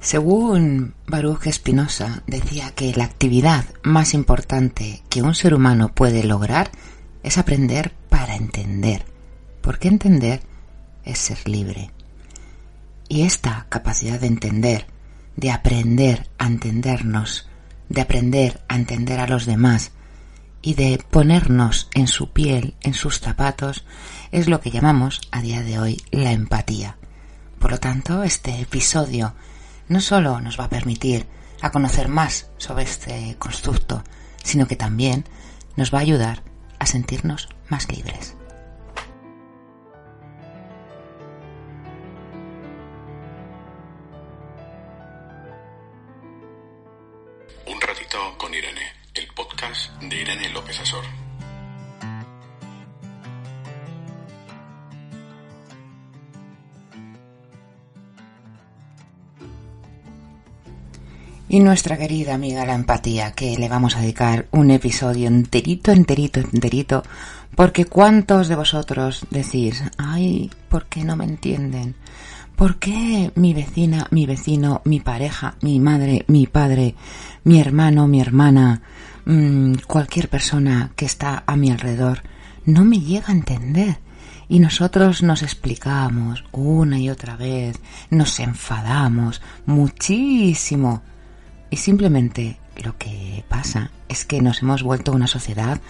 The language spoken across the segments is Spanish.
Según Baruch Espinosa, decía que la actividad más importante que un ser humano puede lograr es aprender para entender, porque entender es ser libre. Y esta capacidad de entender, de aprender a entendernos, de aprender a entender a los demás y de ponernos en su piel, en sus zapatos, es lo que llamamos a día de hoy la empatía. Por lo tanto, este episodio no solo nos va a permitir a conocer más sobre este constructo, sino que también nos va a ayudar a sentirnos más libres. Un ratito con Irene, el podcast de Irene López Azor. Y nuestra querida amiga la empatía, que le vamos a dedicar un episodio enterito, enterito, enterito, porque cuántos de vosotros decís, ay, ¿por qué no me entienden? ¿Por qué mi vecina, mi vecino, mi pareja, mi madre, mi padre, mi hermano, mi hermana, mmm, cualquier persona que está a mi alrededor no me llega a entender? Y nosotros nos explicamos una y otra vez, nos enfadamos muchísimo y simplemente lo que pasa es que nos hemos vuelto una sociedad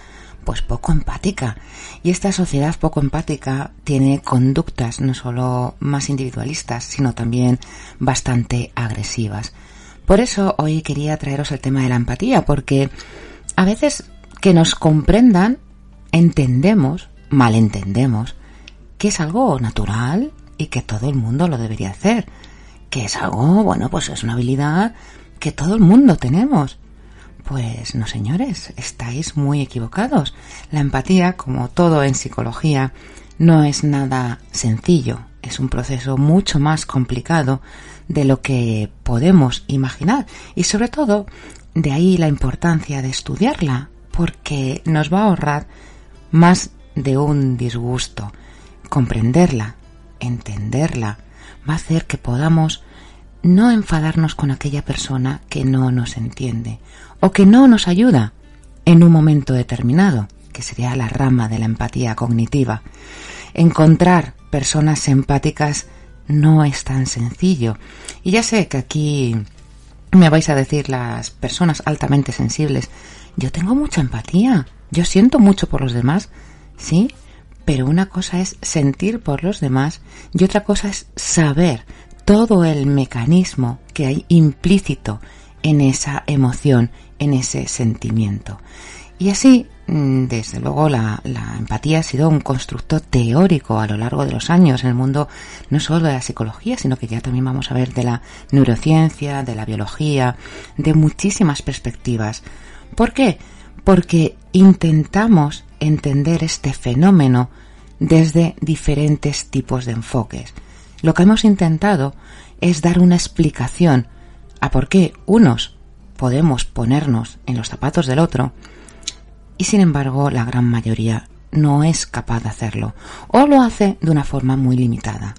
pues poco empática. Y esta sociedad poco empática tiene conductas no solo más individualistas, sino también bastante agresivas. Por eso hoy quería traeros el tema de la empatía, porque a veces que nos comprendan, entendemos, malentendemos, que es algo natural y que todo el mundo lo debería hacer. Que es algo, bueno, pues es una habilidad que todo el mundo tenemos. Pues no, señores, estáis muy equivocados. La empatía, como todo en psicología, no es nada sencillo. Es un proceso mucho más complicado de lo que podemos imaginar. Y sobre todo, de ahí la importancia de estudiarla, porque nos va a ahorrar más de un disgusto. Comprenderla, entenderla, va a hacer que podamos no enfadarnos con aquella persona que no nos entiende o que no nos ayuda en un momento determinado, que sería la rama de la empatía cognitiva. Encontrar personas empáticas no es tan sencillo. Y ya sé que aquí me vais a decir las personas altamente sensibles, yo tengo mucha empatía, yo siento mucho por los demás, sí, pero una cosa es sentir por los demás y otra cosa es saber todo el mecanismo que hay implícito en esa emoción, en ese sentimiento. Y así, mm, desde luego, la, la, empatía ha sido un constructo teórico a lo largo de los años en el mundo, no solo de la psicología, sino que ya también vamos a ver de la neurociencia, de la biología, de muchísimas perspectivas. ¿Por qué? Porque intentamos entender este fenómeno desde diferentes tipos de enfoques. Lo que hemos intentado es dar una explicación a por qué unos podemos ponernos en los zapatos del otro y sin embargo la gran mayoría no es capaz de hacerlo o lo hace de una forma muy limitada.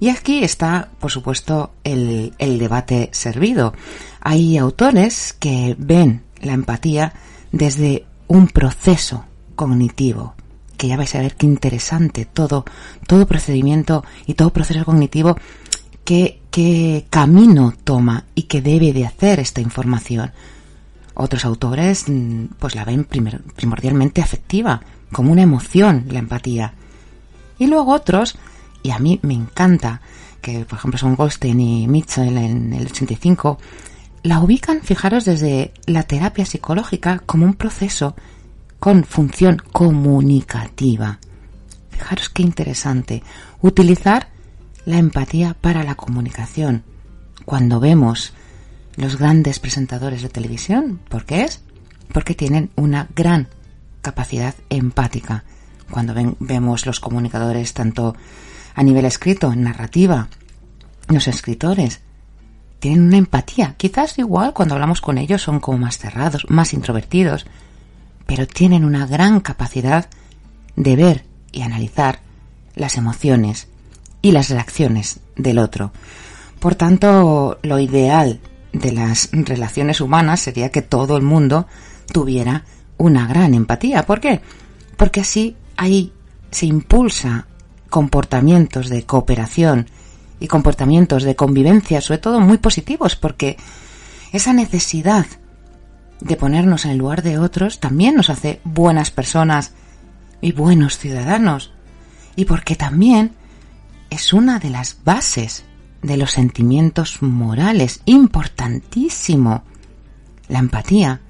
Y aquí está, por supuesto, el, debate servido. Hay autores que ven la empatía desde un proceso cognitivo, que ya vais a ver qué interesante todo, todo procedimiento y todo proceso cognitivo, qué, qué camino toma y qué debe de hacer esta información. Otros autores mm, pues la ven primordialmente afectiva, como una emoción, la empatía. Y luego otros, y a mí me encanta, que por ejemplo son Goldstein y Mitchell en el 85, la ubican, fijaros, desde la terapia psicológica como un proceso con función comunicativa. Fijaros qué interesante. Utilizar la empatía para la comunicación. Cuando vemos los grandes presentadores de televisión, ¿por qué es? Porque tienen una gran capacidad empática. Cuando vemos los comunicadores tanto a nivel escrito, narrativa, los escritores, tienen una empatía. Quizás igual cuando hablamos con ellos son como más cerrados, más introvertidos, pero tienen una gran capacidad de ver y analizar las emociones y las reacciones del otro. Por tanto, lo ideal de las relaciones humanas sería que todo el mundo tuviera una gran empatía. ¿Por qué? Porque así ahí se impulsa comportamientos de cooperación y comportamientos de convivencia, sobre todo muy positivos, porque esa necesidad de ponernos en el lugar de otros también nos hace buenas personas y buenos ciudadanos, y porque también es una de las bases de los sentimientos morales, importantísimo. La empatía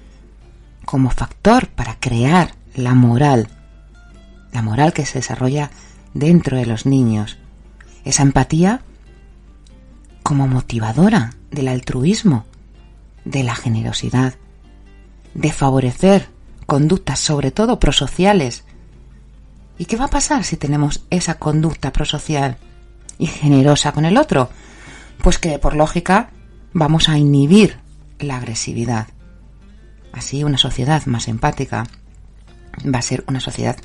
como factor para crear la moral, la moral que se desarrolla dentro de los niños. Esa empatía como motivadora del altruismo, de la generosidad, de favorecer conductas sobre todo prosociales. ¿Y qué va a pasar si tenemos esa conducta prosocial y generosa con el otro? Pues que por lógica vamos a inhibir la agresividad. Así una sociedad más empática va a ser una sociedad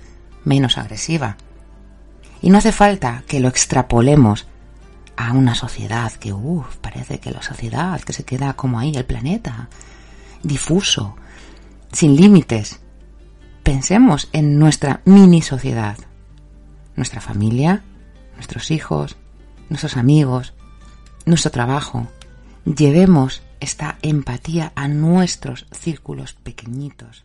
menos agresiva. Y no hace falta que lo extrapolemos a una sociedad que, uff, parece que la sociedad que se queda como ahí, el planeta, difuso, sin límites. Pensemos en nuestra mini sociedad, nuestra familia, nuestros hijos, nuestros amigos, nuestro trabajo. Llevemos esta empatía a nuestros círculos pequeñitos.